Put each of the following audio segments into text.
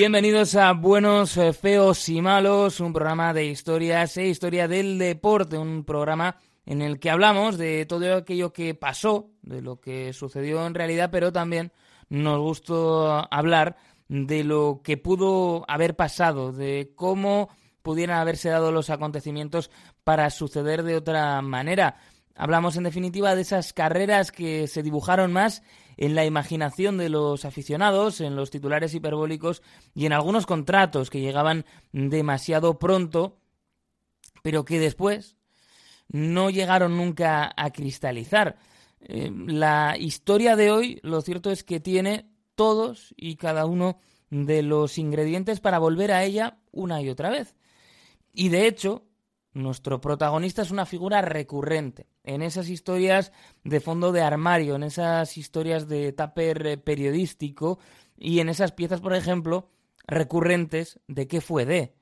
Bienvenidos a Buenos, eh, Feos y Malos, un programa de historias e historia del deporte, un programa en el que hablamos de todo aquello que pasó, de lo que sucedió en realidad, pero también nos gustó hablar de lo que pudo haber pasado, de cómo pudieran haberse dado los acontecimientos para suceder de otra manera. Hablamos en definitiva de esas carreras que se dibujaron más en la imaginación de los aficionados, en los titulares hiperbólicos y en algunos contratos que llegaban demasiado pronto, pero que después no llegaron nunca a cristalizar. Eh, la historia de hoy, lo cierto es que tiene todos y cada uno de los ingredientes para volver a ella una y otra vez. Y de hecho, nuestro protagonista es una figura recurrente en esas historias de fondo de armario, en esas historias de tupper eh, periodístico y en esas piezas, por ejemplo, recurrentes de qué fue de.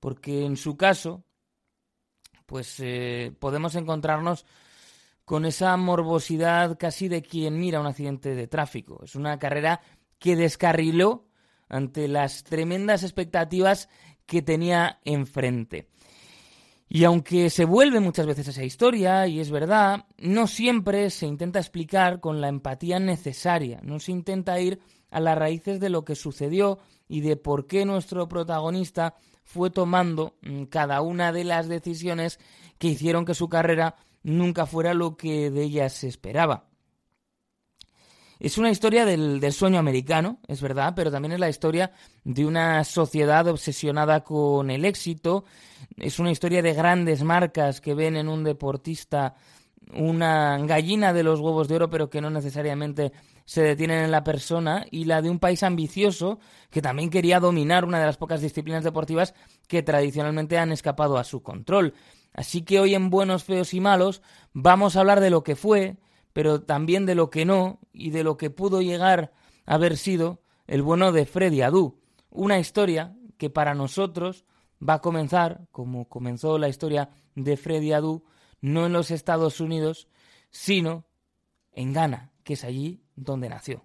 Porque en su caso, pues eh, podemos encontrarnos con esa morbosidad casi de quien mira un accidente de tráfico. Es una carrera que descarriló ante las tremendas expectativas que tenía enfrente. Y aunque se vuelve muchas veces esa historia, y es verdad, no siempre se intenta explicar con la empatía necesaria, no se intenta ir a las raíces de lo que sucedió y de por qué nuestro protagonista fue tomando mm, cada una de las decisiones que hicieron que su carrera nunca fuera lo que de ella se esperaba. Es una historia del, sueño americano, es verdad, pero también es la historia de una sociedad obsesionada con el éxito. Es una historia de grandes marcas que ven en un deportista una gallina de los huevos de oro, pero que no necesariamente se detienen en la persona, y la de un país ambicioso que también quería dominar una de las pocas disciplinas deportivas que tradicionalmente han escapado a su control. Así que hoy en Buenos, Feos y Malos vamos a hablar de lo que fue, pero también de lo que no y de lo que pudo llegar a haber sido el bueno de Freddy Adu. Una historia que para nosotros va a comenzar, como comenzó la historia de Freddy Adu, no en los Estados Unidos, sino en Ghana, que es allí donde nació.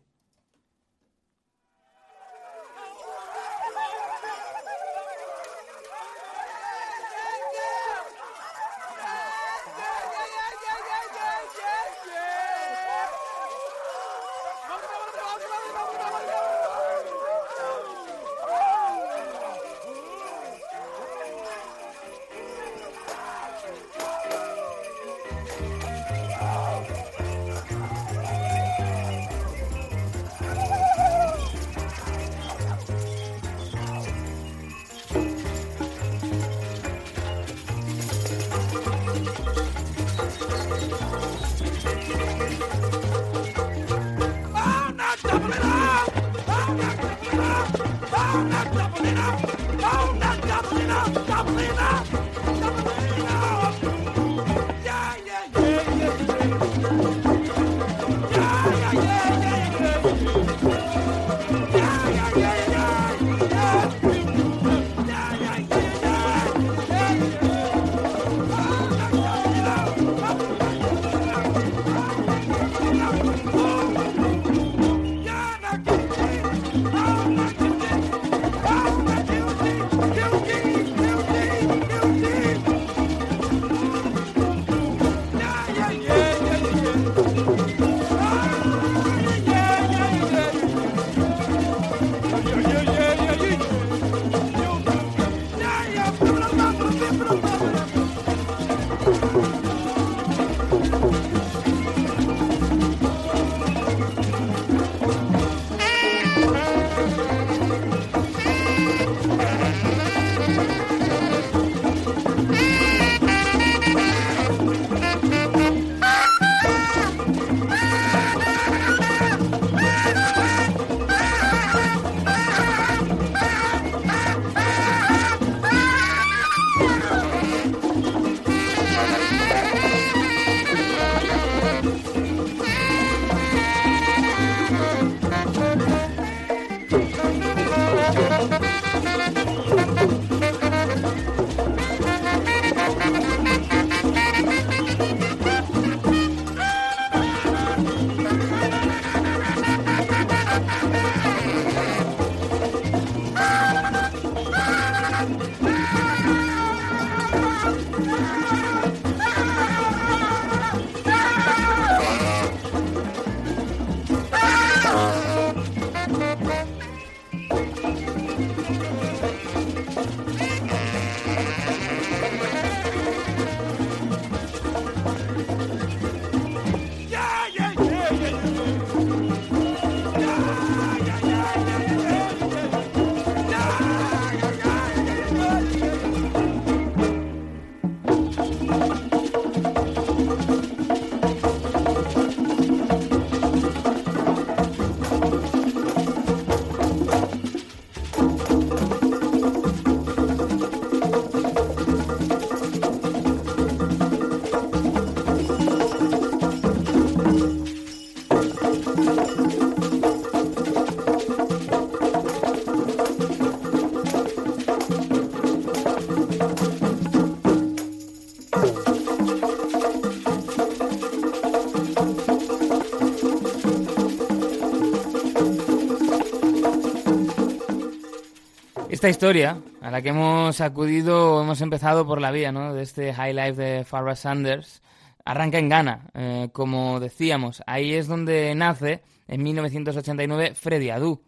Esta historia, a la que hemos acudido, hemos empezado por la vía ¿no? de este High Life de Farrah Sanders, arranca en Ghana, eh, como decíamos. Ahí es donde nace, en 1989, Freddy Adu.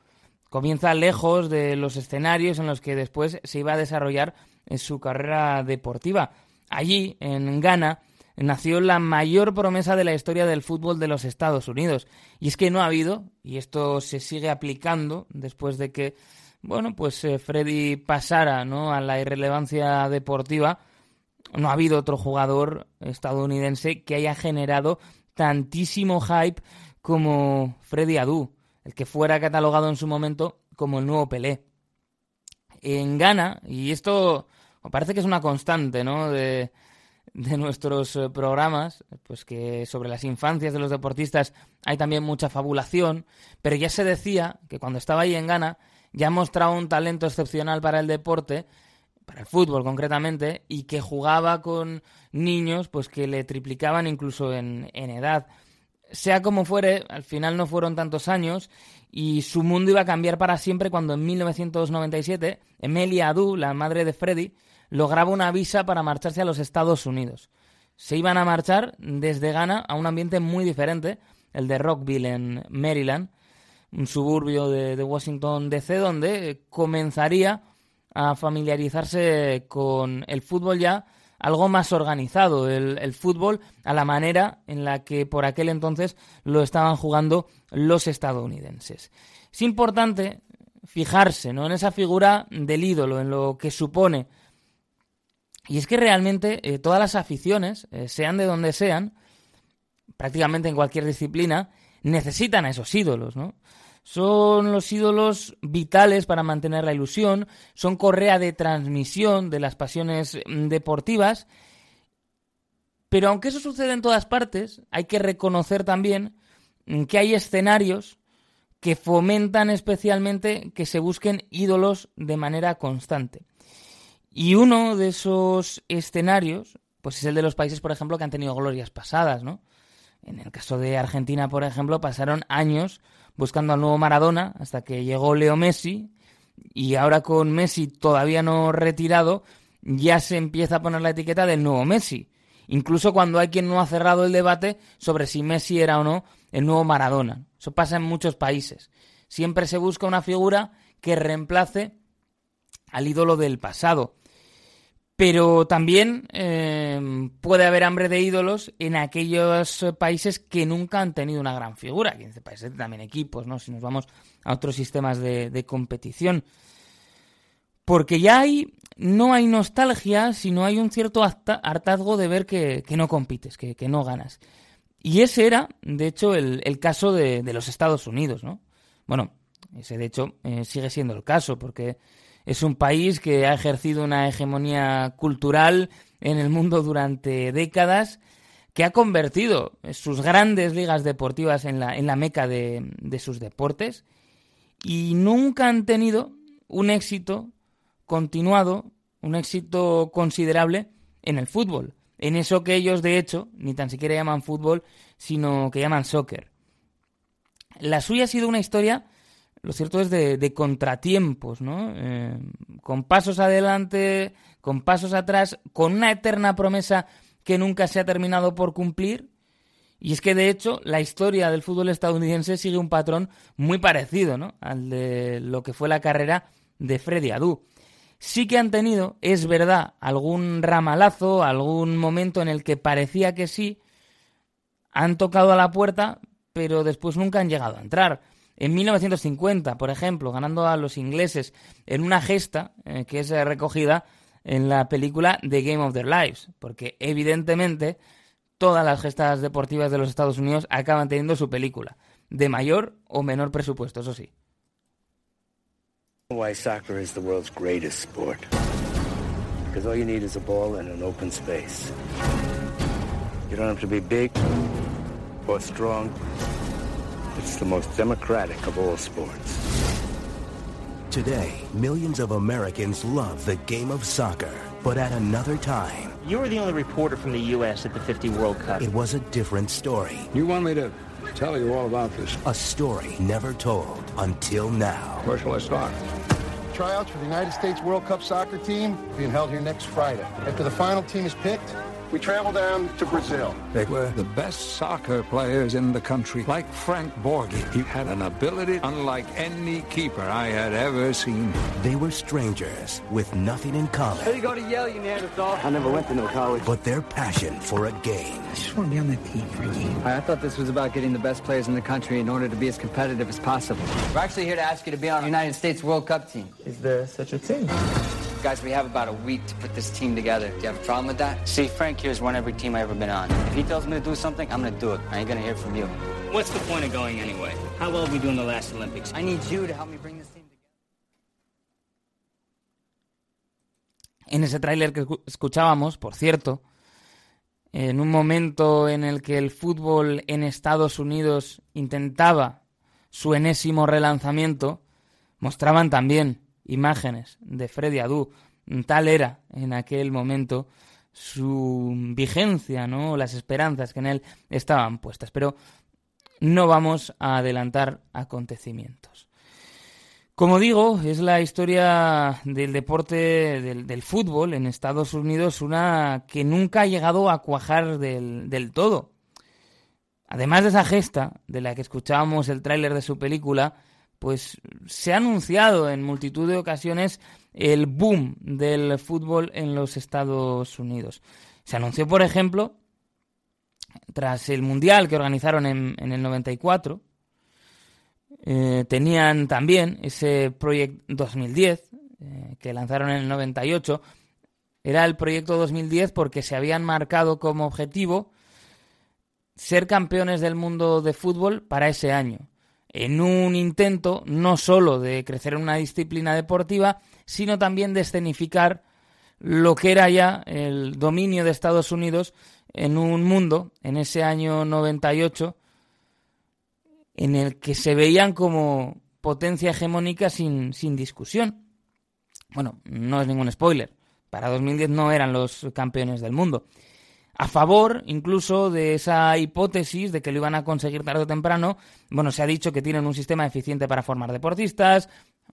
Comienza lejos de los escenarios en los que después se iba a desarrollar en su carrera deportiva. Allí, en Ghana, nació la mayor promesa de la historia del fútbol de los Estados Unidos. Y es que no ha habido, y esto se sigue aplicando después de que bueno, pues eh, Freddy pasara ¿no? a la irrelevancia deportiva, no ha habido otro jugador estadounidense que haya generado tantísimo hype como Freddy Adu, el que fuera catalogado en su momento como el nuevo Pelé. En Ghana, y esto parece que es una constante ¿no? de, de nuestros eh, programas, pues que sobre las infancias de los deportistas hay también mucha fabulación, pero ya se decía que cuando estaba ahí en Ghana ya ha mostrado un talento excepcional para el deporte, para el fútbol concretamente, y que jugaba con niños pues que le triplicaban incluso en, edad. Sea como fuere, al final no fueron tantos años y su mundo iba a cambiar para siempre cuando en 1997 Emilia Adu, la madre de Freddy, lograba una visa para marcharse a los Estados Unidos. Se iban a marchar desde Ghana a un ambiente muy diferente, el de Rockville en Maryland, un suburbio de, Washington DC, donde comenzaría a familiarizarse con el fútbol ya algo más organizado, el, fútbol a la manera en la que por aquel entonces lo estaban jugando los estadounidenses. Es importante fijarse ¿no? en esa figura del ídolo, en lo que supone. Y es que realmente eh, todas las aficiones, eh, sean de donde sean, prácticamente en cualquier disciplina, necesitan a esos ídolos, ¿no? Son los ídolos vitales para mantener la ilusión, son correa de transmisión de las pasiones mm, deportivas. Pero aunque eso sucede en todas partes, hay que reconocer también mm, que hay escenarios que fomentan especialmente que se busquen ídolos de manera constante. Y uno de esos escenarios, pues es el de los países, por ejemplo, que han tenido glorias pasadas, ¿no? En el caso de Argentina, por ejemplo, pasaron años buscando al nuevo Maradona hasta que llegó Leo Messi y ahora con Messi todavía no retirado ya se empieza a poner la etiqueta del nuevo Messi. Incluso cuando hay quien no ha cerrado el debate sobre si Messi era o no el nuevo Maradona. Eso pasa en muchos países. Siempre se busca una figura que reemplace al ídolo del pasado. Pero también em, puede haber hambre de ídolos en aquellos países que nunca han tenido una gran figura. En este países también equipos, ¿no? Si nos vamos a otros sistemas de, competición. Porque ya hay, no hay nostalgia, sino hay un cierto hartazgo de ver que, no compites, que, no ganas. Y ese era, de hecho, el, caso de, los Estados Unidos, ¿no? Bueno, ese de hecho eh, sigue siendo el caso, porque es un país que ha ejercido una hegemonía cultural en el mundo durante décadas, que ha convertido sus grandes ligas deportivas en la, en la meca de, de sus deportes y nunca han tenido un éxito continuado, un éxito considerable en el fútbol, en eso que ellos de hecho ni tan siquiera llaman fútbol, sino que llaman soccer. La suya ha sido una historia lo cierto es de, contratiempos, ¿no? Eh, con pasos adelante, con pasos atrás, con una eterna promesa que nunca se ha terminado por cumplir. Y es que, de hecho, la historia del fútbol estadounidense sigue un patrón muy parecido, ¿no? Al de lo que fue la carrera de Freddy Adu. Sí que han tenido, es verdad, algún ramalazo, algún momento en el que parecía que sí, han tocado a la puerta, pero después nunca han llegado a entrar. En 1950, por ejemplo, ganando a los ingleses en una gesta eh, que es eh, recogida en la película The Game of Their Lives, porque evidentemente todas las gestas deportivas de los Estados Unidos acaban teniendo su película, de mayor o menor presupuesto, eso sí. Soccer. You don't have to be big or strong. It's the most democratic of all sports. Today, millions of Americans love the game of soccer. But at another time... You were the only reporter from the U.S. at the 50 World Cup. It was a different story. You want me to tell you all about this? A story never told until now. Where shall I start? tryouts for the United States World Cup soccer team being held here next Friday. After the final team is picked, we travel down to Brazil. They were the best soccer players in the country, like Frank Borgi. He had an ability unlike any keeper I had ever seen. They were strangers with nothing in common. How you go to Yale, you Neanderthal? I never went to no college. But their passion for a game. I just want to be on that team for a game. I thought this was about getting the best players in the country in order to be as competitive as possible. We're actually here to ask you to be on the United States World Cup team. Is there such a thing? Guys, we have about a week to put this team together. Do you have a problem with that? See, Frank here's won every team I've ever been on. If he tells me to do something, I'm gonna do it. I ain't gonna hear from you. What's the point of going anyway? How well did we do in the last Olympics? I need you to help me bring this team together. En ese tráiler que escuchábamos, por cierto, en un momento en el que el fútbol en Estados Unidos intentaba su enésimo relanzamiento, mostraban también imágenes de Freddy Adu. Tal era en aquel momento su vigencia, ¿no? Las esperanzas que en él estaban puestas. Pero no vamos a adelantar acontecimientos. Como digo, es la historia del deporte del, fútbol en Estados Unidos una que nunca ha llegado a cuajar del, del todo. Además de esa gesta de la que escuchábamos el tráiler de su película, pues se ha anunciado en multitud de ocasiones el boom del fútbol en los Estados Unidos. Se anunció, por ejemplo, tras el Mundial que organizaron en, en el 94, eh, tenían también ese Project 2010 eh, que lanzaron en el 98. Era el proyecto 2010 porque se habían marcado como objetivo ser campeones del mundo de fútbol para ese año en un intento no solo de crecer en una disciplina deportiva, sino también de escenificar lo que era ya el dominio de Estados Unidos en un mundo, en ese año 98, en el que se veían como potencia hegemónica sin, sin discusión. Bueno, no es ningún spoiler. Para 2010 no eran los campeones del mundo a favor incluso de esa hipótesis de que lo iban a conseguir tarde o temprano. Bueno, se ha dicho que tienen un sistema eficiente para formar deportistas,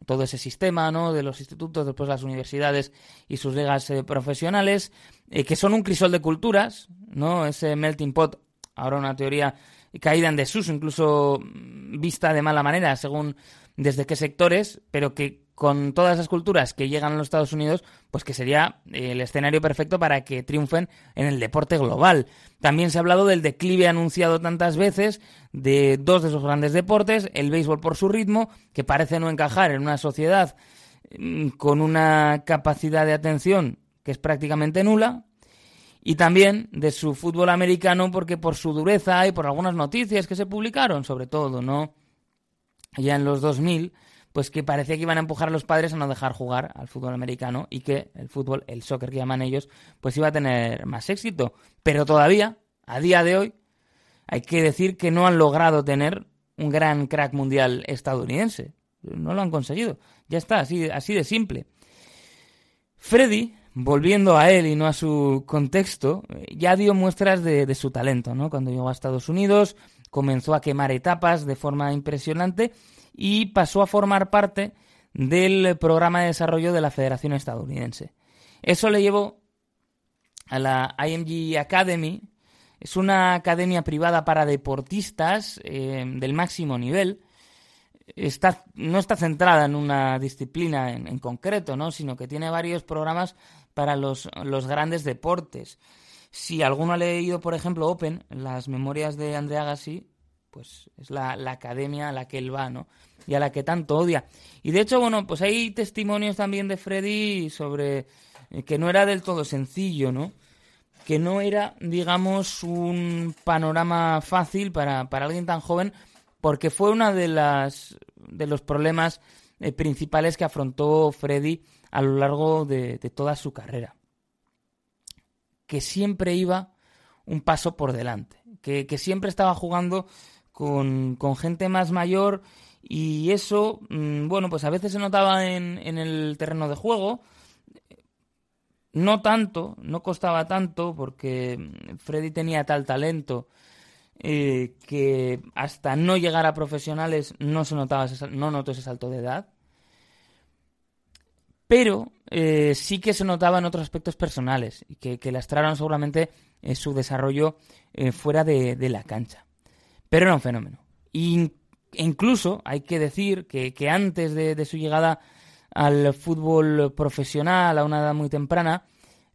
todo ese sistema, ¿no? De los institutos, después las universidades y sus ligas eh, profesionales, eh, que son un crisol de culturas, ¿no? Ese melting pot, ahora una teoría caída en desuso, incluso mm, vista de mala manera, según desde qué sectores, pero que con todas esas culturas que llegan a los Estados Unidos, pues que sería eh, el escenario perfecto para que triunfen en el deporte global. También se ha hablado del declive anunciado tantas veces de dos de esos grandes deportes, el béisbol por su ritmo, que parece no encajar en una sociedad mm, con una capacidad de atención que es prácticamente nula, y también de su fútbol americano porque por su dureza y por algunas noticias que se publicaron, sobre todo, ¿no? Ya en los 2000, pues que parecía que iban a empujar a los padres a no dejar jugar al fútbol americano y que el fútbol, el soccer que llaman ellos, pues iba a tener más éxito. Pero todavía, a día de hoy, hay que decir que no han logrado tener un gran crack mundial estadounidense. No lo han conseguido. Ya está, así, así de simple. Freddy, volviendo a él y no a su contexto, ya dio muestras de, su talento, ¿no? Cuando llegó a Estados Unidos, comenzó a quemar etapas de forma impresionante y pasó a formar parte del programa de desarrollo de la Federación Estadounidense. Eso le llevó a la IMG Academy. Es una academia privada para deportistas eh, del máximo nivel. Está, no está centrada en una disciplina en, en, concreto, ¿no? sino que tiene varios programas para los, los grandes deportes. Si alguno ha leído, por ejemplo, Open, las memorias de Andrea Gassi, pues es la, la, academia a la que él va, ¿no? Y a la que tanto odia. Y de hecho, bueno, pues hay testimonios también de Freddy sobre que no era del todo sencillo, ¿no? Que no era, digamos, un panorama fácil para, para alguien tan joven, porque fue uno de, las, de los problemas eh, principales que afrontó Freddy a lo largo de, toda su carrera. Que siempre iba un paso por delante, que, siempre estaba jugando con, gente más mayor y eso, mmm, bueno, pues a veces se notaba en, el terreno de juego. No tanto, no costaba tanto porque Freddy tenía tal talento eh, que hasta no llegar a profesionales no se notaba, no notó ese salto de edad. Pero eh, sí que se notaba en otros aspectos personales y que, que lastraron seguramente eh, su desarrollo eh, fuera de, la cancha. Pero era un fenómeno. Y, incluso hay que decir que, antes de, su llegada al fútbol profesional a una edad muy temprana,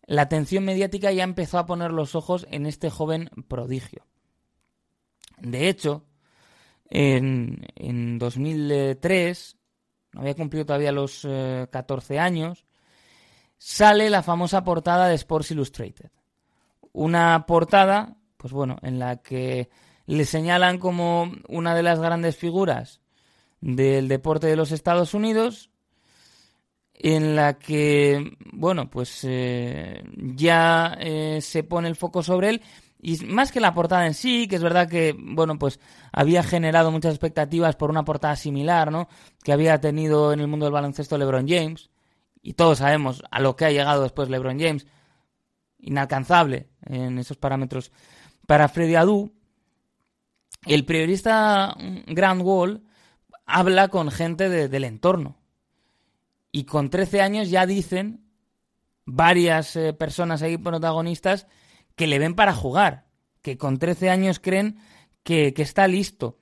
la atención mediática ya empezó a poner los ojos en este joven prodigio. De hecho, en, en 2003, no había cumplido todavía los 14 años, sale la famosa portada de Sports Illustrated. Una portada, pues bueno, en la que le señalan como una de las grandes figuras del deporte de los Estados Unidos, en la que, bueno, pues eh, ya eh, se pone el foco sobre él. Y más que la portada en sí, que es verdad que, bueno, pues había generado muchas expectativas por una portada similar, ¿no? Que había tenido en el mundo del baloncesto LeBron James y todos sabemos a lo que ha llegado después LeBron James, inalcanzable en esos parámetros para Freddy Adu, el periodista Grant Wall habla con gente del entorno. Y con 13 años ya dicen varias eh, personas ahí protagonistas que le ven para jugar, que con 13 años creen que, que está listo.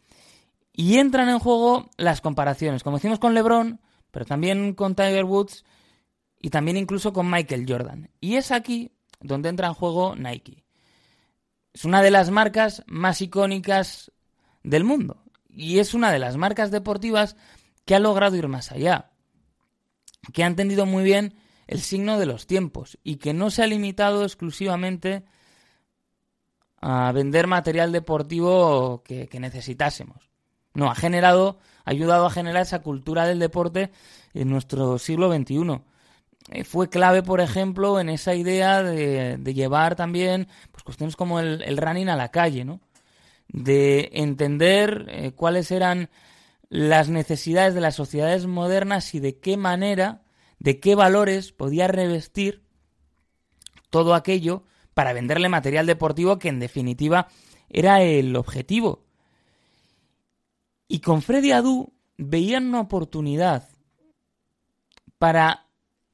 Y entran en juego las comparaciones, como decimos con LeBron, pero también con Tiger Woods y también incluso con Michael Jordan. Y es aquí donde entra en juego Nike. Es una de las marcas más icónicas del mundo y es una de las marcas deportivas que ha logrado ir más allá, que ha entendido muy bien el signo de los tiempos y que no se ha limitado exclusivamente a vender material deportivo que, que necesitásemos. No, ha generado, ha ayudado a generar esa cultura del deporte en nuestro siglo XXI eh, fue clave, por ejemplo, en esa idea de, llevar también pues, cuestiones como el, running a la calle, ¿no? De entender eh, cuáles eran las necesidades de las sociedades modernas y de qué manera, de qué valores podía revestir todo aquello para venderle material deportivo que en definitiva era el objetivo. Y con Freddy Adu veían una oportunidad para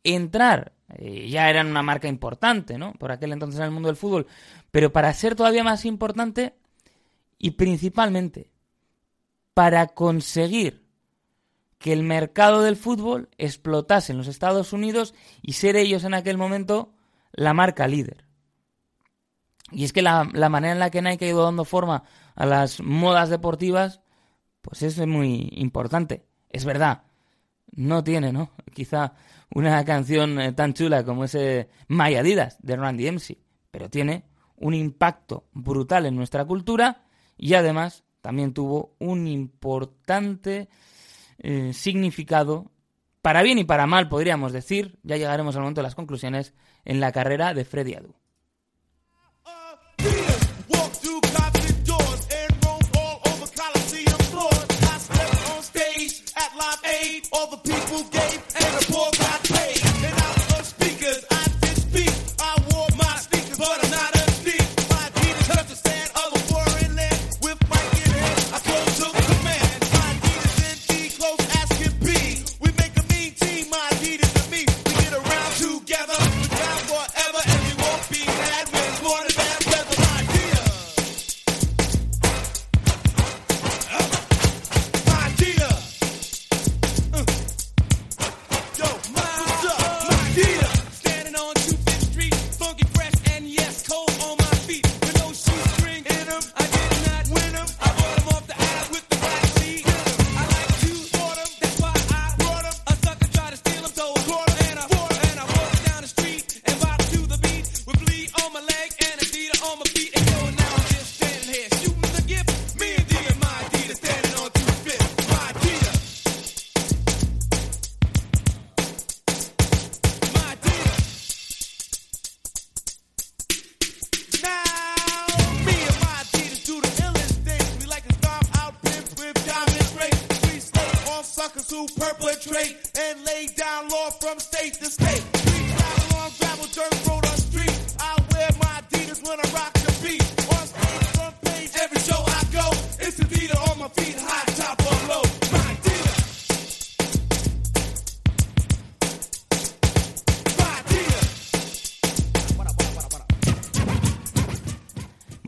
entrar, eh, ya eran una marca importante, ¿no? Por aquel entonces en el mundo del fútbol, pero para ser todavía más importante y principalmente para conseguir que el mercado del fútbol explotase en los Estados Unidos y ser ellos en aquel momento la marca líder. Y es que la, la manera en la que Nike ha ido dando forma a las modas deportivas, pues es muy importante. Es verdad, no tiene, ¿no? Quizá una canción eh, tan chula como ese My Adidas de Randy MC, pero tiene un impacto brutal en nuestra cultura y además también tuvo un importante eh, significado, para bien y para mal podríamos decir, ya llegaremos al momento de las conclusiones, en la carrera de Freddy Adu. all the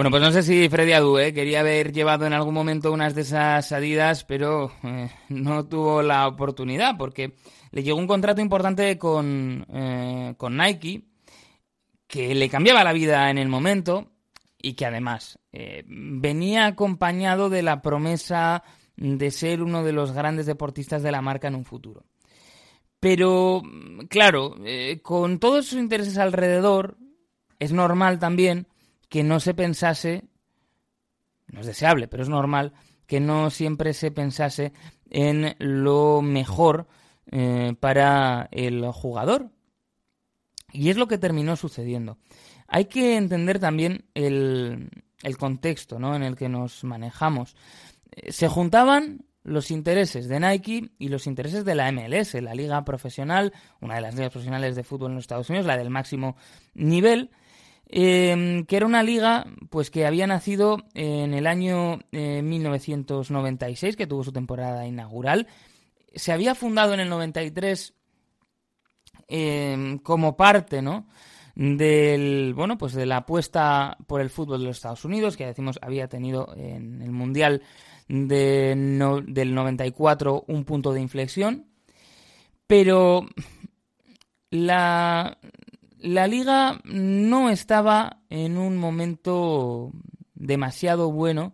Pues no sé si Freddy Adu ¿eh? quería haber llevado en algún momento unas de esas Adidas, pero eh, no tuvo la oportunidad porque le llegó un contrato importante con, eh, con Nike que le cambiaba la vida en el momento y que además venía acompañado de la promesa de ser uno de los grandes deportistas de la marca en un futuro. Pero, claro, con todos sus intereses alrededor, es normal también que no se pensase, no es deseable, pero es normal que no siempre se pensase en lo mejor eh, para el jugador. Y es lo que terminó sucediendo. Hay que entender también el, el contexto ¿no? en el que nos manejamos. Eh, se juntaban los intereses de Nike y los intereses de la MLS, la liga profesional, una de las ligas profesionales de fútbol en los Estados Unidos, la del máximo nivel, eh, que era una liga pues que había nacido en el año 1996, eh, que tuvo su temporada inaugural. Se había fundado en el 93 como parte, ¿no? del bueno pues de la apuesta por el fútbol de los Estados Unidos que decimos había tenido en el mundial de del 94 un punto de inflexión pero la la liga no estaba en un momento demasiado bueno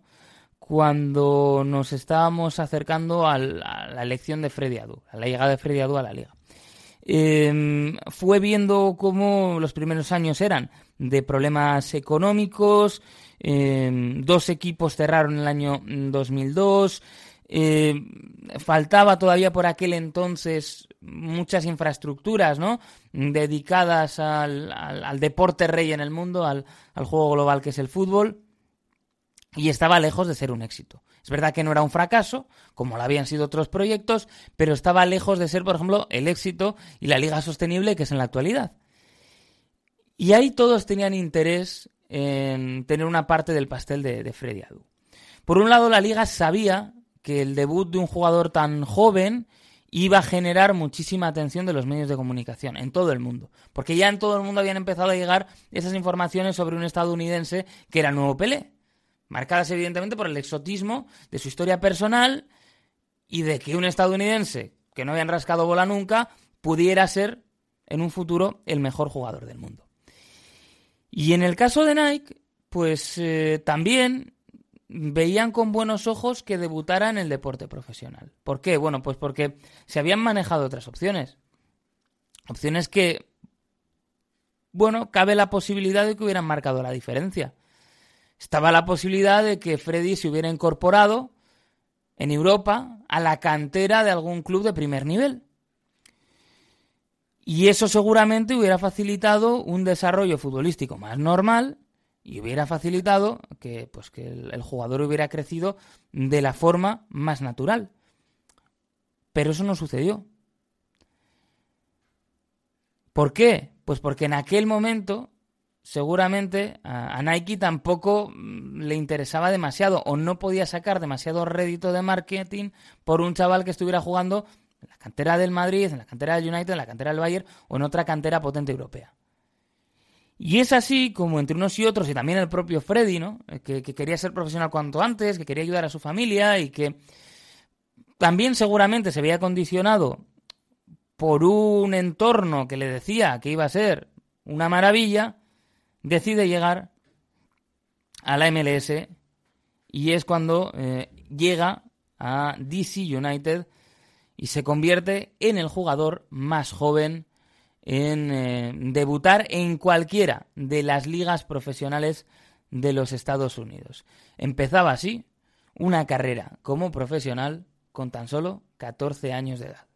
cuando nos estábamos acercando a la elección de Freddy Adu, a la llegada de Freddy Adu a la liga. Em, fue viendo cómo los primeros años eran de problemas económicos, em, dos equipos cerraron el año 2002, em, faltaba todavía por aquel entonces muchas infraestructuras ¿no? dedicadas al, al, deporte rey en el mundo, al, al juego global que es el fútbol, y estaba lejos de ser un éxito. Es verdad que no era un fracaso, como lo habían sido otros proyectos, pero estaba lejos de ser, por ejemplo, el éxito y la liga sostenible que es en la actualidad. Y ahí todos tenían interés en tener una parte del pastel de, de Freddy Adu. Por un lado, la liga sabía que el debut de un jugador tan joven iba a generar muchísima atención de los medios de comunicación en todo el mundo. Porque ya en todo el mundo habían empezado a llegar esas informaciones sobre un estadounidense que era el nuevo Pelé marcadas evidentemente por el exotismo de su historia personal y de que un estadounidense que no habían rascado bola nunca pudiera ser en un futuro el mejor jugador del mundo. Y en el caso de Nike, pues eh, también veían con buenos ojos que debutara en el deporte profesional. ¿Por qué? Bueno, pues porque se habían manejado otras opciones. Opciones que, bueno, cabe la posibilidad de que hubieran marcado la diferencia estaba la posibilidad de que Freddy se hubiera incorporado en Europa a la cantera de algún club de primer nivel. Y eso seguramente hubiera facilitado un desarrollo futbolístico más normal y hubiera facilitado que, pues, que el, jugador hubiera crecido de la forma más natural. Pero eso no sucedió. ¿Por qué? Pues porque en aquel momento seguramente a, Nike tampoco mm, le interesaba demasiado o no podía sacar demasiado rédito de marketing por un chaval que estuviera jugando en la cantera del Madrid, en la cantera del United, en la cantera del Bayern o en otra cantera potente europea. Y es así como entre unos y otros, y también el propio Freddy, ¿no? Eh, que, que quería ser profesional cuanto antes, que quería ayudar a su familia y que también seguramente se veía condicionado por un entorno que le decía que iba a ser una maravilla, decide llegar a la MLS y es cuando eh, llega a DC United y se convierte en el jugador más joven en eh, debutar en cualquiera de las ligas profesionales de los Estados Unidos. Empezaba así una carrera como profesional con tan solo 14 años de edad.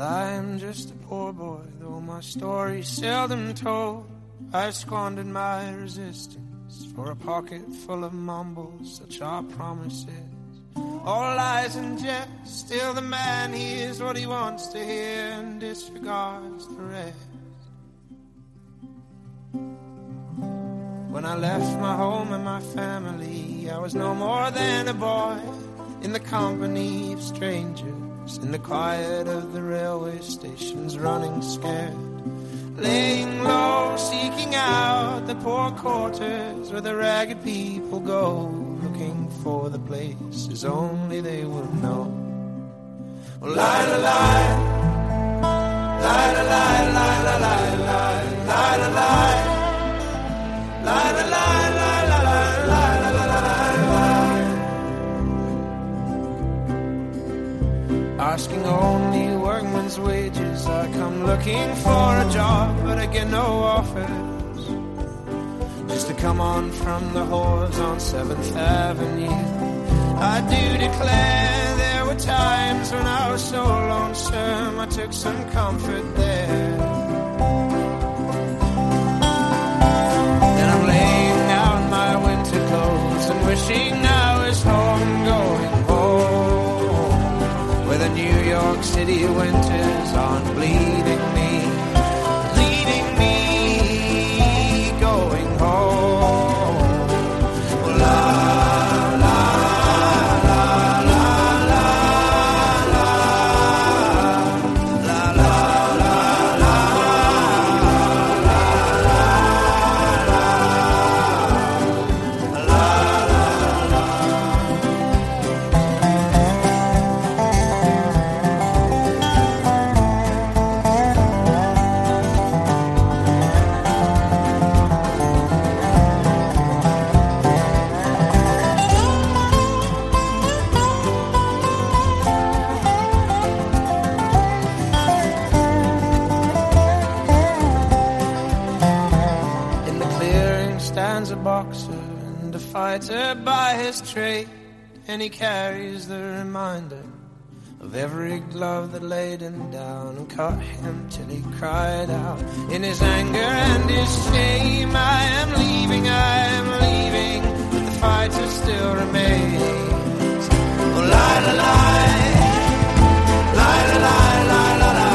I'm just a poor boy, though my story's seldom told. I squandered my resistance for a pocket full of mumbles, such are promises. All lies and jest, still the man hears what he wants to hear and disregards the rest. When I left my home and my family, I was no more than a boy. in the company of strangers, in the quiet of the railway stations, running scared. Laying low, seeking out the poor quarters where the ragged people go, looking for the places only they will know. Well, lie, lie, lie, lie, lie, lie, lie, lie, lie, lie, lie, lie, lie, lie. Asking only workman's wages. I come looking for a job, but I get no offers. Just to come on from the whores on 7th Avenue. I do declare there were times when I was so lonesome, I took some comfort there. Then I'm laying out my winter clothes and wishing I was home. York City winters aren't bleeding and he carries the reminder of every glove that laid him down and cut him till he cried out in his anger and his shame. I am leaving, I am leaving, but the fighter still remains. Oh, lie, lie, lie, lie, lie, lie, lie.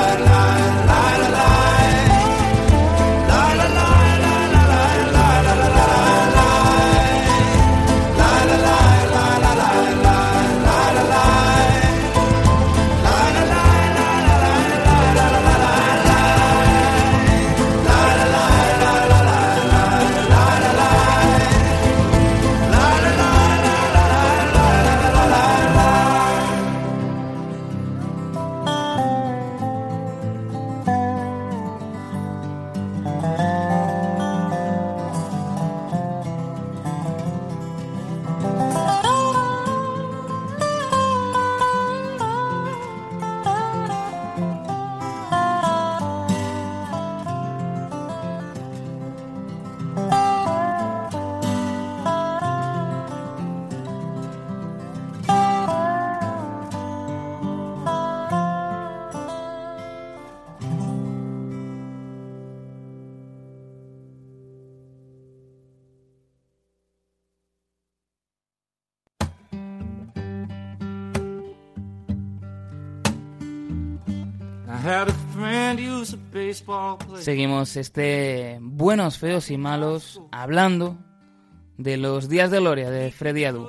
Seguimos este Buenos, Feos y Malos hablando de los días de gloria de Freddy Adu.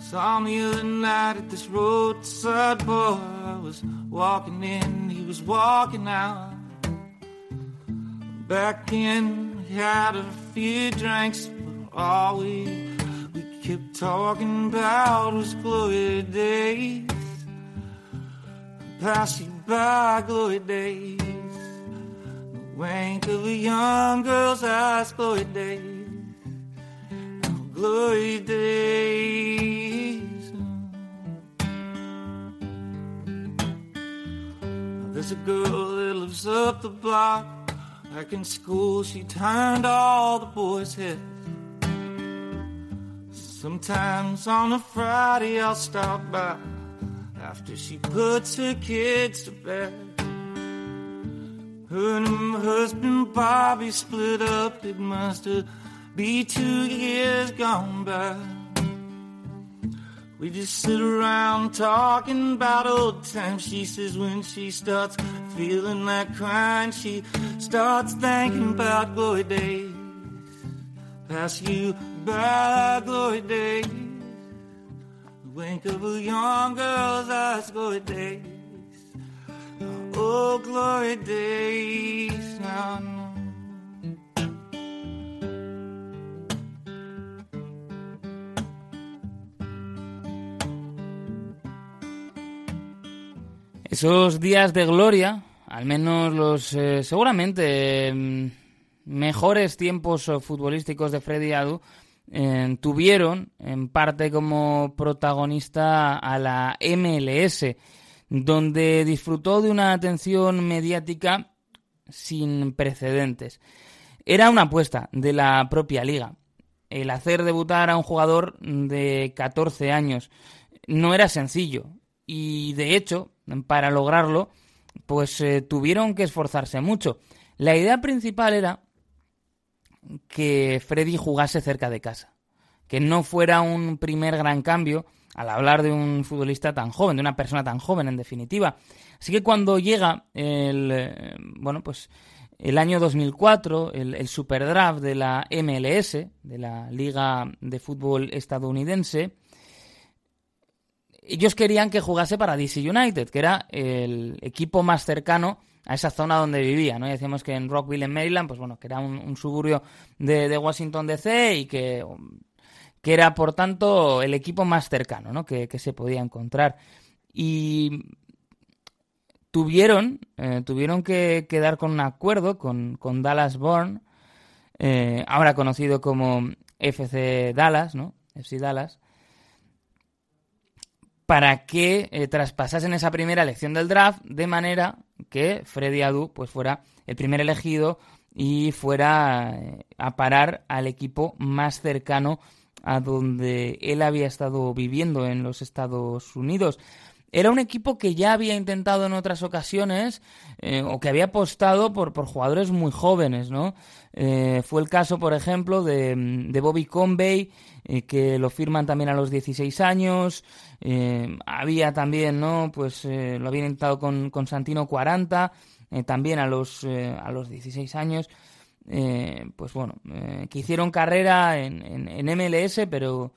Saw me the other night at this roadside bar. I was walking in, he was walking out. Back in, had a few drinks, but we kept talking about was glory days. Passing by glory days. The wank of a young girl's eyes, glory days. Glory days. There's a girl that lives up the block. Back in school, she turned all the boys' heads. Sometimes on a Friday, I'll stop by after she puts her kids to bed. Her and her husband Bobby split up. It must be two years gone by. We just sit around talking about old times. She says when she starts feeling like crying, she starts thinking about glory days. pass you by glory days. The wink of a young girl's eyes, glory days. Oh, glory days. Now, no. Esos días de gloria, al menos los eh, seguramente mm, mejores tiempos eh, futbolísticos de Freddy Adu, tuvieron en parte como protagonista a la MLS, donde disfrutó de una atención mediática sin precedentes. Era una apuesta de la propia liga. El hacer debutar a un jugador de 14 años no era sencillo y de hecho, para lograrlo, pues eh, tuvieron que esforzarse mucho. La idea principal era que Freddy jugase cerca de casa, que no fuera un primer gran cambio al hablar de un futbolista tan joven, de una persona tan joven en definitiva. Así que cuando llega el eh, bueno, pues el año 2004, el, el Super Draft de la MLS, de la Liga de Fútbol estadounidense, ellos querían que jugase para DC United, que era el equipo más cercano a esa zona donde vivía, ¿no? Y decíamos que en Rockville, en Maryland, pues bueno, que era un, suburbio de, Washington DC y que, que, era, por tanto, el equipo más cercano, ¿no? Que, se podía encontrar. Y tuvieron, eh, tuvieron que quedar con un acuerdo con, con Dallas Born, eh, ahora conocido como FC Dallas, ¿no? FC Dallas, para que eh, traspasasen esa primera elección del draft de manera que Freddy Adu pues fuera el primer elegido y fuera eh, a parar al equipo más cercano a donde él había estado viviendo en los Estados Unidos. Era un equipo que ya había intentado en otras ocasiones eh, o que había apostado por, por jugadores muy jóvenes, ¿no? Eh, fue el caso, por ejemplo, de, Bobby Convey, eh, que lo firman también a los 16 años. Eh, había también, ¿no? Pues lo habían intentado con, con Santino 40, también a los, a los 16 años. pues bueno, que hicieron carrera en, en, MLS, pero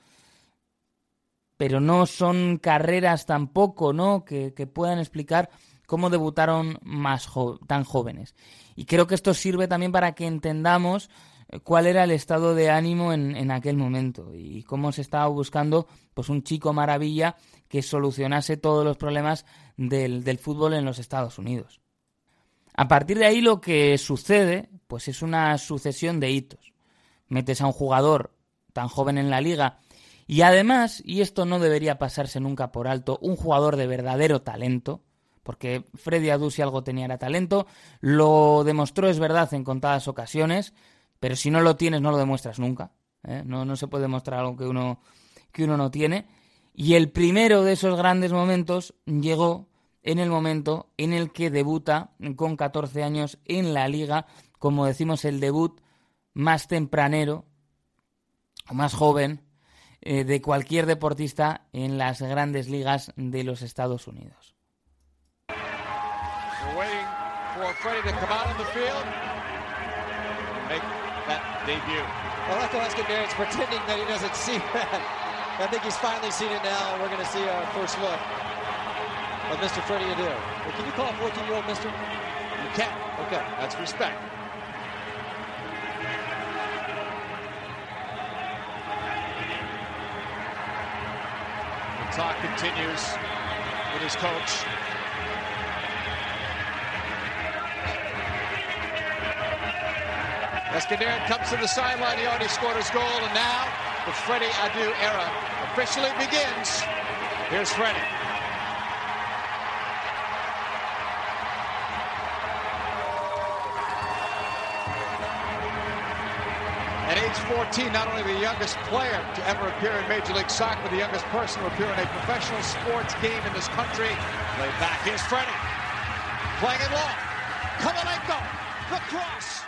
pero no son carreras tampoco, ¿no? Que puedan explicar cómo debutaron más tan jóvenes. Y creo que esto sirve también para que entendamos eh, cuál era el estado de ánimo en, en, aquel momento y cómo se estaba buscando pues un chico maravilla que solucionase todos los problemas del, del fútbol en los Estados Unidos. A partir de ahí lo que sucede pues es una sucesión de hitos. Metes a un jugador tan joven en la liga y además, y esto no debería pasarse nunca por alto, un jugador de verdadero talento, porque Freddy Adu si algo tenía era talento, lo demostró, es verdad, en contadas ocasiones, pero si no lo tienes no lo demuestras nunca. ¿eh? No, no se puede demostrar algo que uno, que uno no tiene. Y el primero de esos grandes momentos llegó en el momento en el que debuta con 14 años en la liga, como decimos, el debut más tempranero, o más joven, eh, de cualquier deportista en las grandes ligas de los Estados Unidos. ready to come out on the field, make that debut. Orlando Escondarius pretending that he doesn't see that. I think he's finally seen it now. We're going to see our first look of Mr. Freddie Adair. Well, can you call a 14-year-old Mr.? You can. Okay, that's respect. The talk continues with his coach. Escandarian comes to the sideline. He already scored his goal, and now the Freddie Adu era officially begins. Here's Freddie. At age 14, not only the youngest player to ever appear in Major League Soccer, but the youngest person to appear in a professional sports game in this country. Laid back, here's Freddie. Playing it long. Kovalenko, the cross.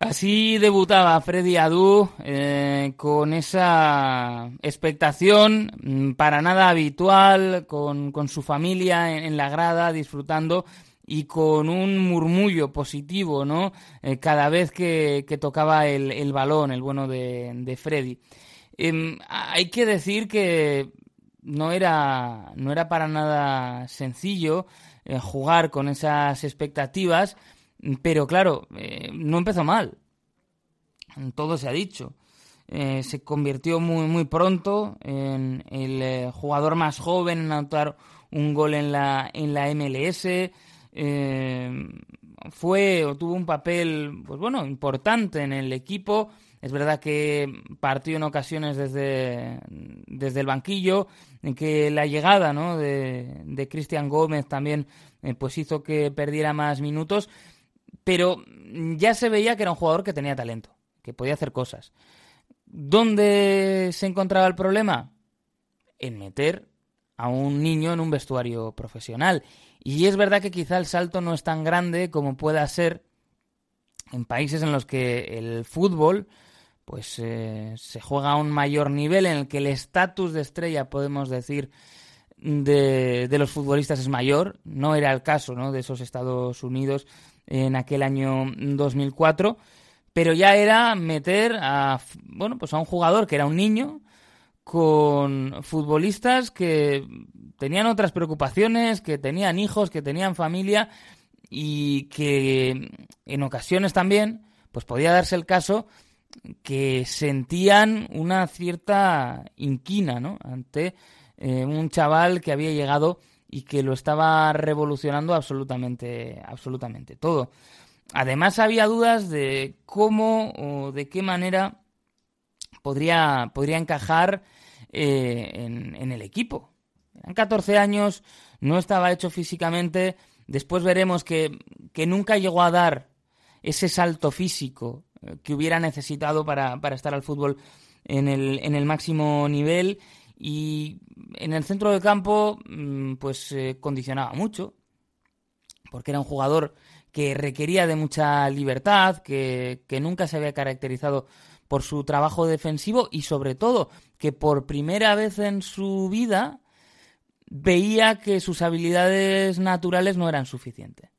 Así debutaba Freddy Adu eh, con esa expectación mm, para nada habitual, con, con su familia en, la grada, disfrutando y con un murmullo positivo, ¿no? Eh, cada vez que, tocaba el, balón, el bueno de, Freddy. Em, hay que decir que no era, no era para nada sencillo eh, jugar con esas expectativas, pero claro, eh, no empezó mal. Todo se ha dicho. se convirtió muy, muy pronto en el jugador más joven en anotar un gol en la, en la MLS eh, fue o tuvo un papel, pues bueno, importante en el equipo. Es verdad que partió en ocasiones desde, desde el banquillo, en que la llegada ¿no? de, de Cristian Gómez también eh, pues hizo que perdiera más minutos, pero ya se veía que era un jugador que tenía talento, que podía hacer cosas. ¿Dónde se encontraba el problema? En meter a un niño en un vestuario profesional. Y es verdad que quizá el salto no es tan grande como pueda ser en países en los que el fútbol pues eh, se juega a un mayor nivel, en el que el estatus de estrella, podemos decir, de, de, los futbolistas es mayor. No era el caso ¿no? de esos Estados Unidos en aquel año 2004, pero ya era meter a, bueno, pues a un jugador que era un niño, con futbolistas que tenían otras preocupaciones, que tenían hijos, que tenían familia y que en ocasiones también pues podía darse el caso que sentían una cierta inquina ¿no? ante eh, un chaval que había llegado y que lo estaba revolucionando absolutamente, absolutamente todo. Además había dudas de cómo o de qué manera podría, podría encajar eh, en, el equipo. En 14 años, no estaba hecho físicamente. Después veremos que, nunca llegó a dar ese salto físico eh, que hubiera necesitado para, estar al fútbol en el, en el, máximo nivel. Y en el centro del campo, mm, pues condicionaba mucho, porque era un jugador que requería de mucha libertad, que, que nunca se había caracterizado por su trabajo defensivo y sobre todo que por primera vez en su vida veía que sus habilidades naturales no eran suficientes.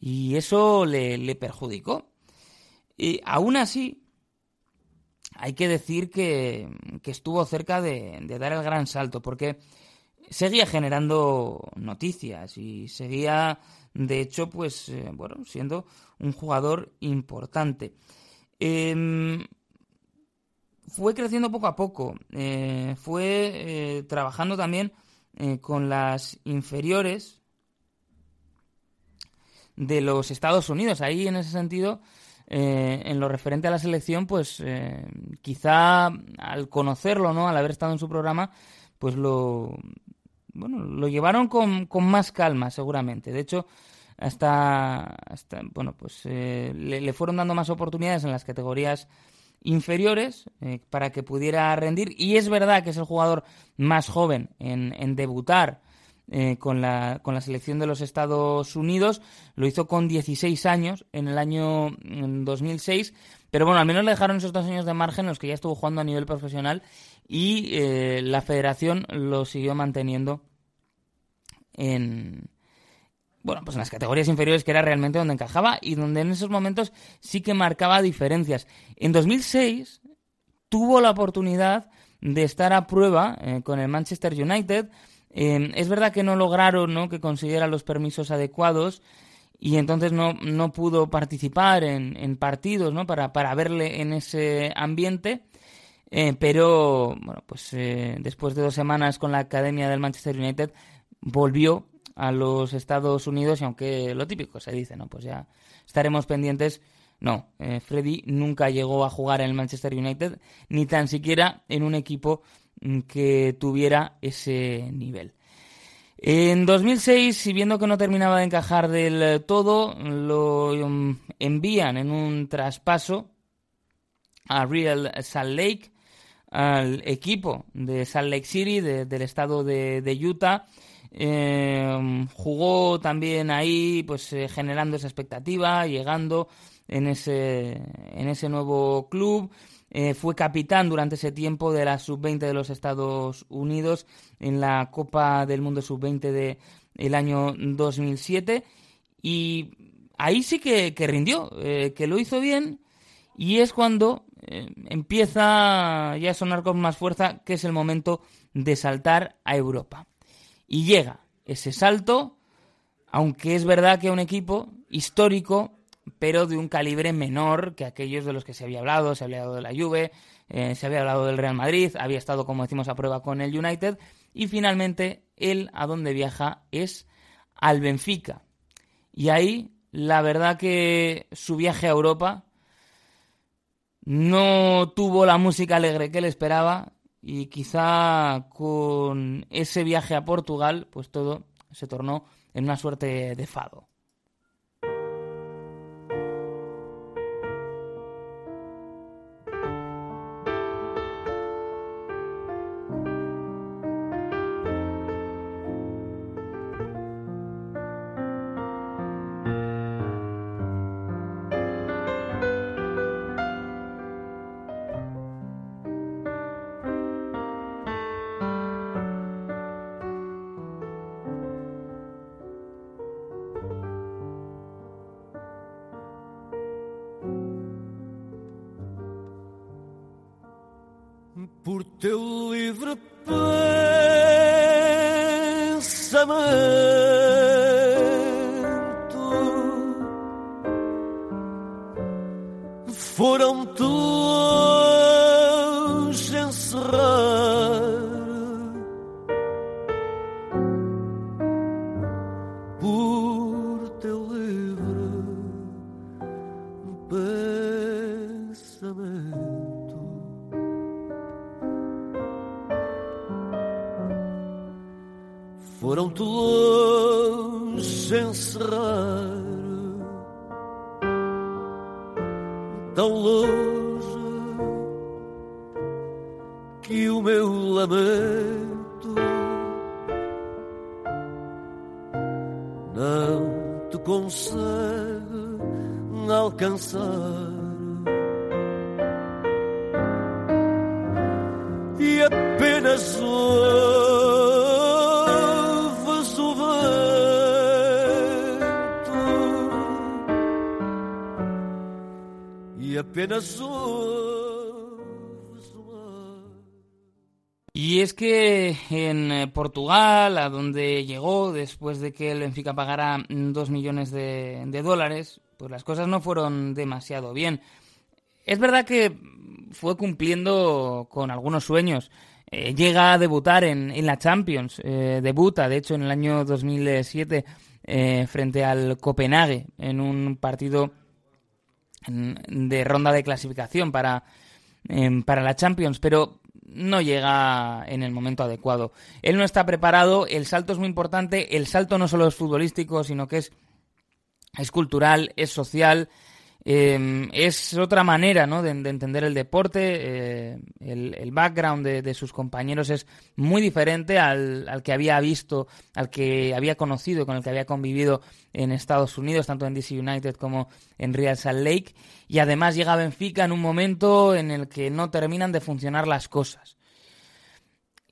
Y eso le, perjudicó. Y aún así, hay que decir que, estuvo cerca de, dar el gran salto, porque seguía generando noticias y seguía, de hecho, pues, eh, bueno, siendo un jugador importante. Em, fue creciendo poco a poco, eh, fue eh, trabajando también con las inferiores de los Estados Unidos. Ahí, en ese sentido, en lo referente a la selección, pues quizá al conocerlo, ¿no? Al haber estado en su programa, pues lo, bueno, lo llevaron con, con más calma, seguramente. De hecho, hasta, hasta bueno, pues eh, le, fueron dando más oportunidades en las categorías inferiores eh, para que pudiera rendir. Y es verdad que es el jugador más joven en, debutar eh, con, la, con la selección de los Estados Unidos. Lo hizo con 16 años en el año 2006. Pero bueno, al menos le dejaron esos dos años de margen en los que ya estuvo jugando a nivel profesional y la federación lo siguió manteniendo en, bueno, pues en las categorías inferiores que era realmente donde encajaba y donde en esos momentos sí que marcaba diferencias. En 2006 tuvo la oportunidad de estar a prueba eh, con el Manchester United. Eh, es verdad que no lograron ¿no? que consiguiera los permisos adecuados y entonces no, no pudo participar en, partidos ¿no? para, para, verle en ese ambiente. Eh, pero bueno, pues después de dos semanas con la academia del Manchester United volvió a los Estados Unidos y aunque lo típico se dice, ¿no? Pues ya estaremos pendientes. No, eh, Freddy nunca llegó a jugar en el Manchester United, ni tan siquiera en un equipo que tuviera ese nivel. En 2006, y viendo que no terminaba de encajar del todo, lo mm, envían en un traspaso a Real Salt Lake, al equipo de Salt Lake City, del estado de, Utah, eh, jugó también ahí, pues eh, generando esa expectativa, llegando en ese, en ese nuevo club. Eh, fue capitán durante ese tiempo de la sub-20 de los Estados Unidos en la Copa del Mundo sub-20 del año 2007 Y ahí sí que, rindió, eh, que lo hizo bien y es cuando eh, empieza ya a sonar con más fuerza que es el momento de saltar a Europa. Y llega ese salto, aunque es verdad que un equipo histórico, pero de un calibre menor que aquellos de los que se había hablado, se había hablado de la Juve, eh, se había hablado del Real Madrid, había estado, como decimos, a prueba con el United, y finalmente él a donde viaja es al Benfica. Y ahí, la verdad que su viaje a Europa no tuvo la música alegre que él esperaba y quizá con ese viaje a Portugal, pues todo se tornó en una suerte de fado. lamento. Não te consegue alcançar. E apenas ouves o vento. E apenas ouves Y es que en eh, Portugal, a donde llegó después de que el Benfica pagara dos millones de, dólares, pues las cosas no fueron demasiado bien. Es verdad que fue cumpliendo con algunos sueños. Eh, llega a debutar en, la Champions, eh, debuta de hecho en el año 2007 frente al Copenhague en un partido de ronda de clasificación para, para la Champions, pero no llega en el momento adecuado. Él no está preparado, el salto es muy importante, el salto no solo es futbolístico, sino que es, es cultural, es social, Em, es otra manera ¿no? de, entender el deporte. Eh, el, background de, sus compañeros es muy diferente al, que había visto, al que había conocido, con el que había convivido en Estados Unidos, tanto en DC United como en Real Salt Lake. Y además llega a Benfica en un momento en el que no terminan de funcionar las cosas.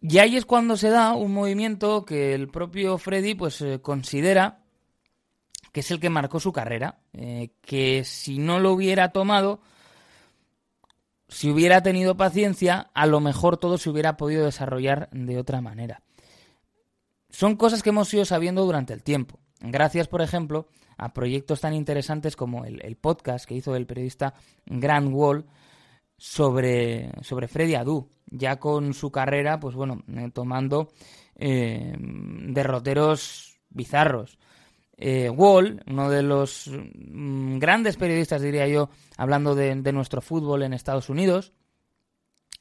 Y ahí es cuando se da un movimiento que el propio Freddy pues, eh, considera que es el que marcó su carrera, eh, que si no lo hubiera tomado, si hubiera tenido paciencia, a lo mejor todo se hubiera podido desarrollar de otra manera. Son cosas que hemos ido sabiendo durante el tiempo. Gracias, por ejemplo, a proyectos tan interesantes como el, podcast que hizo el periodista Grant Wall sobre, sobre Freddy Adu, ya con su carrera, pues bueno, eh, tomando eh, derroteros bizarros. Eh, Wall, uno de los mm, grandes periodistas, diría yo, hablando de, nuestro fútbol en Estados Unidos,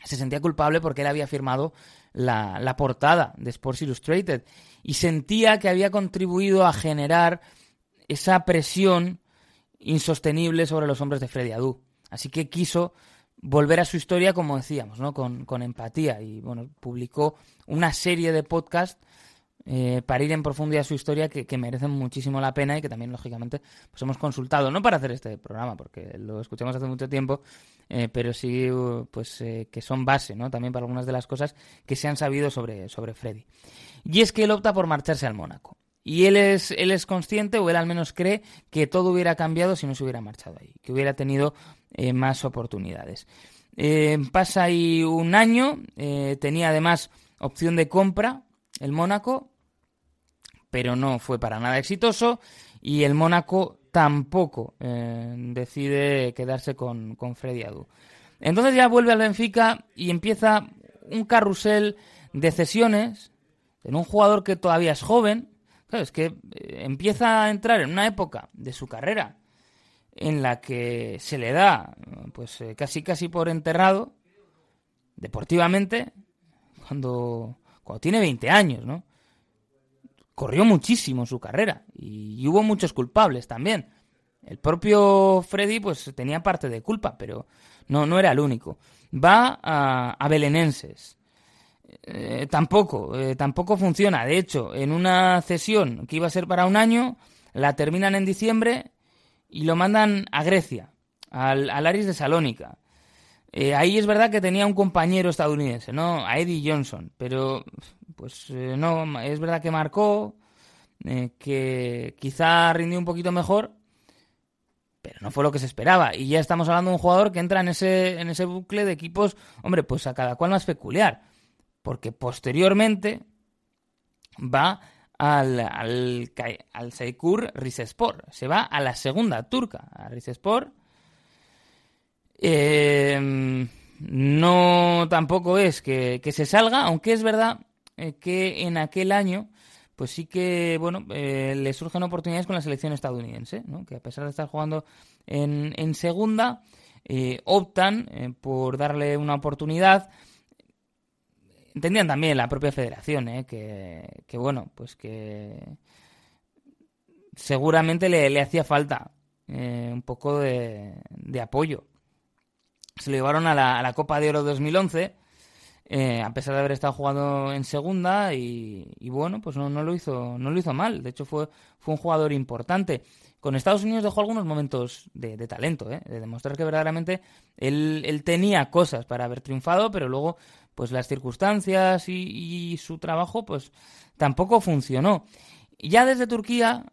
se sentía culpable porque él había firmado la, portada de Sports Illustrated y sentía que había contribuido a generar esa presión insostenible sobre los hombres de Freddy Adu. Así que quiso volver a su historia, como decíamos, ¿no? con, con empatía y bueno, publicó una serie de podcasts eh, para ir en profundidad su historia que, merecen muchísimo la pena y que también, lógicamente, pues hemos consultado, no para hacer este programa, porque lo escuchamos hace mucho tiempo, eh, pero sí pues eh, que son base ¿no? también para algunas de las cosas que se han sabido sobre, sobre Freddy. Y es que él opta por marcharse al Mónaco. Y él es, él es consciente, o él al menos cree, que todo hubiera cambiado si no se hubiera marchado ahí, que hubiera tenido más oportunidades. Pasa ahí un año, tenía además opción de compra el Mónaco, pero no fue para nada exitoso y el Mónaco tampoco decide quedarse con, con Freddy Adu. Entonces ya vuelve al Benfica y empieza un carrusel de cesiones en un jugador que todavía es joven, es que eh, empieza a entrar en una época de su carrera en la que se le da, pues eh, casi casi por enterrado, deportivamente, cuando, cuando tiene 20 años, ¿no? Corrió muchísimo su carrera y, hubo muchos culpables también. El propio Freddy, pues tenía parte de culpa, pero no, no era el único. Va a, Belenenses eh, tampoco, eh, tampoco funciona. De hecho, en una cesión que iba a ser para un año, la terminan en diciembre y lo mandan a Grecia, al, al Aris de Salónica. Eh, ahí es verdad que tenía un compañero estadounidense, ¿no? A Eddie Johnson, pero pues no, es verdad que marcó, que quizá rindió un poquito mejor, pero no fue lo que se esperaba. Y ya estamos hablando de un jugador que entra en ese, en ese bucle de equipos, hombre, pues a cada cual más peculiar porque posteriormente va al, al, Seikur Rizespor, se va a la segunda turca, a Rizespor. Em, no tampoco es que, se salga, aunque es verdad eh, que en aquel año pues sí que bueno eh, le surgen oportunidades con la selección estadounidense, ¿no? que a pesar de estar jugando en, en segunda, eh, optan por darle una oportunidad entendían también la propia federación, ¿eh? que, bueno, pues que seguramente le, hacía falta eh, un poco de, apoyo. Se lo llevaron a la, Copa de Oro 2011, eh, a pesar de haber estado jugando en segunda y, bueno, pues no, lo hizo, no lo hizo mal. De hecho, fue, un jugador importante. Con Estados Unidos dejó algunos momentos de, talento, ¿eh? de demostrar que verdaderamente él, tenía cosas para haber triunfado, pero luego pues las circunstancias y, su trabajo pues tampoco funcionó. Y ya desde Turquía,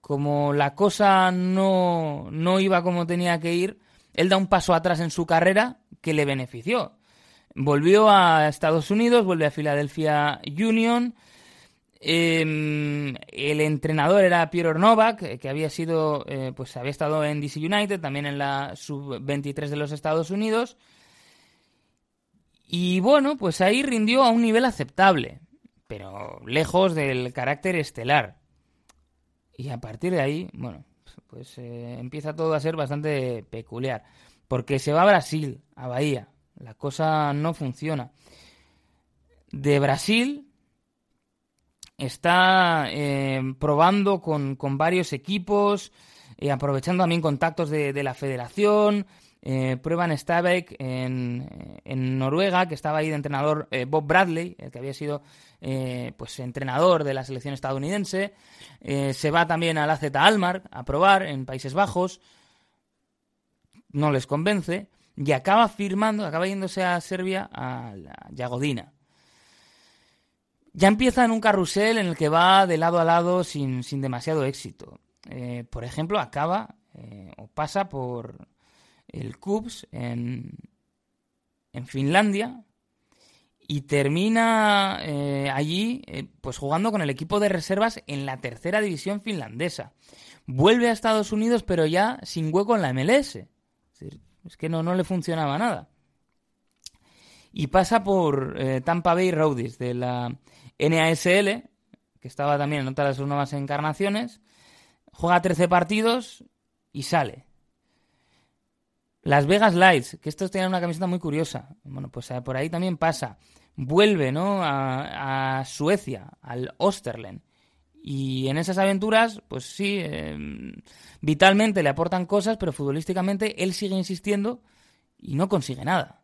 como la cosa no, no iba como tenía que ir, él da un paso atrás en su carrera que le benefició. Volvió a Estados Unidos, vuelve a Philadelphia Union. Em, el entrenador era Piero Novak, que había sido, eh, pues había estado en DC United, también en la sub-23 de los Estados Unidos. Y bueno, pues ahí rindió a un nivel aceptable, pero lejos del carácter estelar. Y a partir de ahí, bueno, pues eh, empieza todo a ser bastante peculiar. Porque se va a Brasil, a Bahía. La cosa no funciona. De Brasil está eh, probando con, varios equipos, eh, aprovechando también contactos de, de la federación, eh, prueban Stabæk en, en, Noruega, que estaba ahí de entrenador eh, Bob Bradley, el que había sido pues entrenador de la selección estadounidense. Se va también al AZ Almar a probar en Países Bajos. No les convence. Y acaba firmando, acaba yéndose a Serbia a la Yagodina. Ya empieza en un carrusel en el que va de lado a lado sin, sin demasiado éxito. por ejemplo, acaba o pasa por el Cubs en, en Finlandia y termina eh, allí eh, pues jugando con el equipo de reservas en la tercera división finlandesa. Vuelve a Estados Unidos pero ya sin hueco en la MLS. Es, que no, no le funcionaba nada. Y pasa por eh, Tampa Bay Rowdies de la NASL, que estaba también en otra de sus nuevas encarnaciones. Juega 13 partidos y sale. Las Vegas Lights, que estos tenían una camiseta muy curiosa. Bueno, pues eh, por ahí también pasa. Vuelve, ¿no? A, Suecia, al Osterlen. Y en esas aventuras, pues sí, em, vitalmente le aportan cosas, pero futbolísticamente él sigue insistiendo y no consigue nada.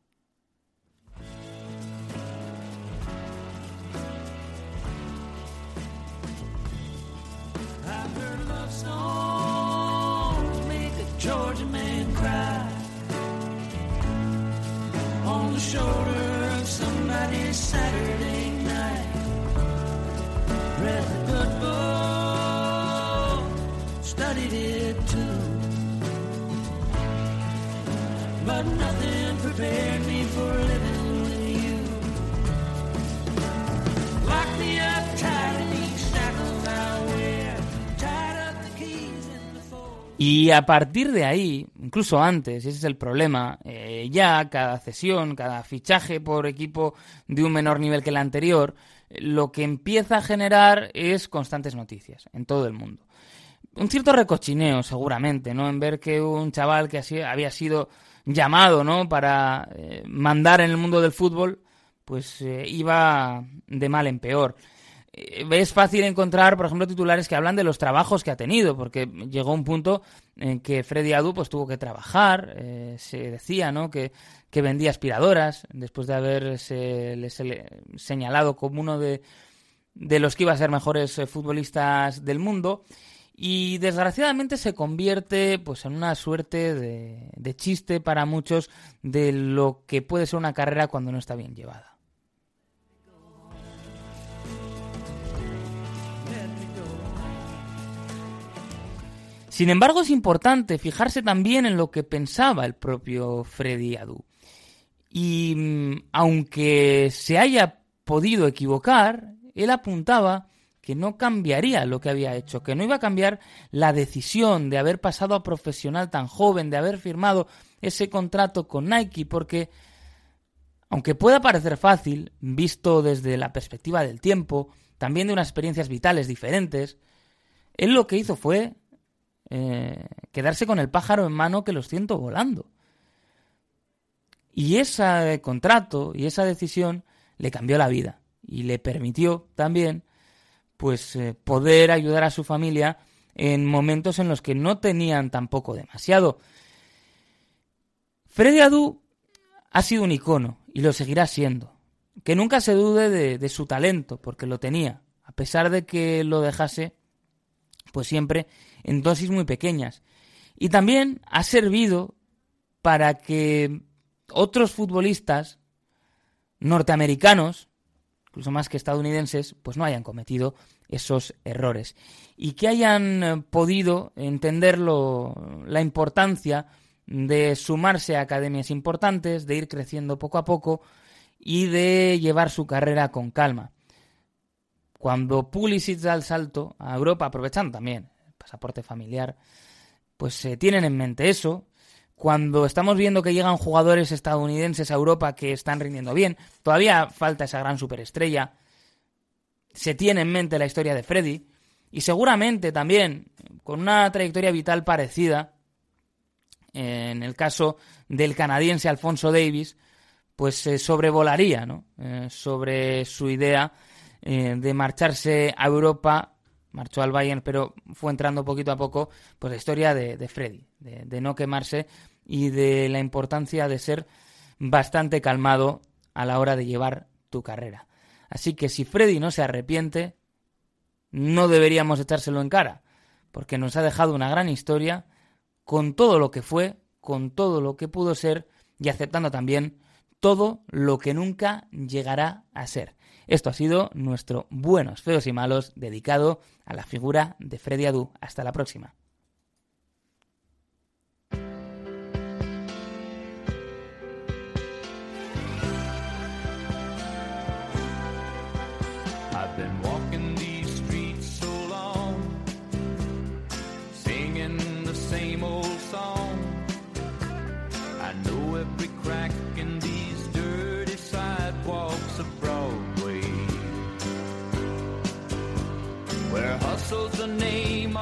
Y a partir de ahí, incluso antes, ese es el problema, eh, ya cada cesión, cada fichaje por equipo de un menor nivel que el anterior, lo que empieza a generar es constantes noticias en todo el mundo. Un cierto recochineo, seguramente, ¿no? En ver que un chaval que había sido llamado, ¿no? Para eh, mandar en el mundo del fútbol, pues eh, iba de mal en peor. Eh, es fácil encontrar, por ejemplo, titulares que hablan de los trabajos que ha tenido, porque llegó un punto en que Freddy Adu pues, tuvo que trabajar. se decía ¿no? que, que vendía aspiradoras después de haberse señalado como uno de, de los que iba a ser mejores futbolistas del mundo. Y desgraciadamente se convierte pues en una suerte de, de chiste para muchos de lo que puede ser una carrera cuando no está bien llevada. Sin embargo, es importante fijarse también en lo que pensaba el propio Freddy Adu. Y mm, aunque se haya podido equivocar, él apuntaba que no cambiaría lo que había hecho, que no iba a cambiar la decisión de haber pasado a profesional tan joven, de haber firmado ese contrato con Nike, porque aunque pueda parecer fácil, visto desde la perspectiva del tiempo, también de unas experiencias vitales diferentes, él lo que hizo fue eh, quedarse con el pájaro en mano que lo siento volando. Y ese contrato y esa decisión le cambió la vida y le permitió también pues eh, poder ayudar a su familia en momentos en los que no tenían tampoco demasiado. Freddy Adu ha sido un icono y lo seguirá siendo. Que nunca se dude de, de su talento, porque lo tenía, a pesar de que lo dejase, pues siempre en dosis muy pequeñas. Y también ha servido para que otros futbolistas norteamericanos, incluso más que estadounidenses, pues no hayan cometido esos errores. Y que hayan eh, podido entender lo- la importancia de sumarse a academias importantes, de ir creciendo poco a poco y de llevar su carrera con calma. Cuando Pulisic da el salto a Europa, aprovechando también el pasaporte familiar, pues eh, tienen en mente eso. Cuando estamos viendo que llegan jugadores estadounidenses a Europa que están rindiendo bien, todavía falta esa gran superestrella. Se tiene en mente la historia de Freddy y seguramente también con una trayectoria vital parecida, en el caso del canadiense Alfonso Davis, pues se sobrevolaría ¿no? Eh, sobre su idea eh, de marcharse a Europa, marchó al Bayern, pero fue entrando poquito a poco, pues la historia de, Freddy, de, de no quemarse y de la importancia de ser bastante calmado a la hora de llevar tu carrera. Así que si Freddy no se arrepiente, no deberíamos echárselo en cara, porque nos ha dejado una gran historia con todo lo que fue, con todo lo que pudo ser y aceptando también todo lo que nunca llegará a ser. Esto ha sido nuestro Buenos, Feos y Malos dedicado a la figura de Freddy Adu. Hasta la próxima.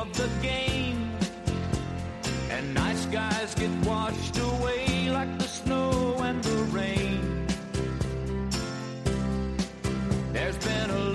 of the game. And nice guys get washed away like the snow and the rain. There's been a